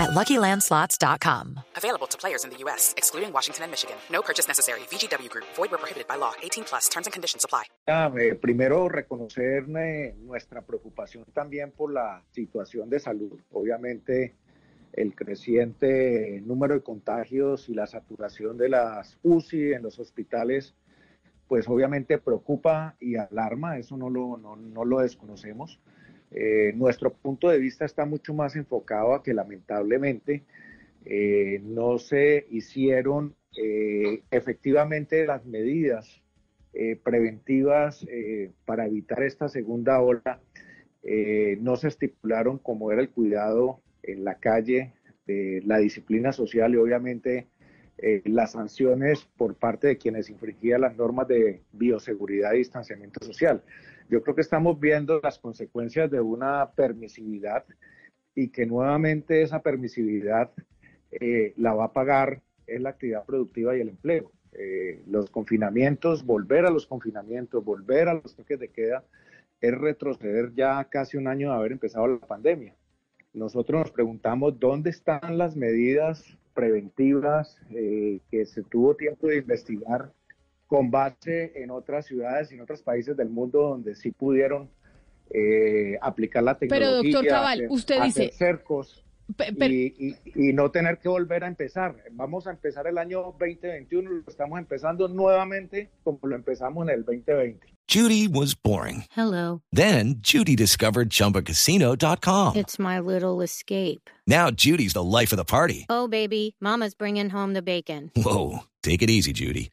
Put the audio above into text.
at LuckyLandSlots.com. Available to players in the U.S., excluding Washington and Michigan. No purchase necessary. VGW Group. Void where prohibited by law. 18 plus. Terms and conditions apply. Eh, primero, reconocer eh, nuestra preocupación también por la situación de salud. Obviamente, el creciente número de contagios y la saturación de las UCI en los hospitales, pues obviamente preocupa y alarma. Eso no lo, no, no lo desconocemos. Eh, nuestro punto de vista está mucho más enfocado a que lamentablemente eh, no se hicieron eh, efectivamente las medidas preventivas para evitar esta segunda ola. no se estipularon como era el cuidado en la calle, la disciplina social y obviamente las sanciones por parte de quienes infringían las normas de bioseguridad y distanciamiento social. Yo creo que estamos viendo las consecuencias de una permisividad y que nuevamente esa permisividad eh, la va a pagar en la actividad productiva y el empleo. Eh, los confinamientos, volver a los confinamientos, volver a los toques de queda, es retroceder ya casi un año de haber empezado la pandemia. Nosotros nos preguntamos dónde están las medidas preventivas eh, que se tuvo tiempo de investigar con base en otras ciudades y en otros países del mundo donde sí pudieron eh, aplicar la tecnología. Pero doctor Cabal, usted dice... cercos y, y, no tener que volver a empezar. Vamos a empezar el año 2021, lo estamos empezando nuevamente como lo empezamos en el 2020. Judy was boring. Hello. Then Judy discovered chumbacasino.com. It's my little escape. Now Judy's the life of the party. Oh, baby, mama's bringing home the bacon. Whoa, take it easy, Judy.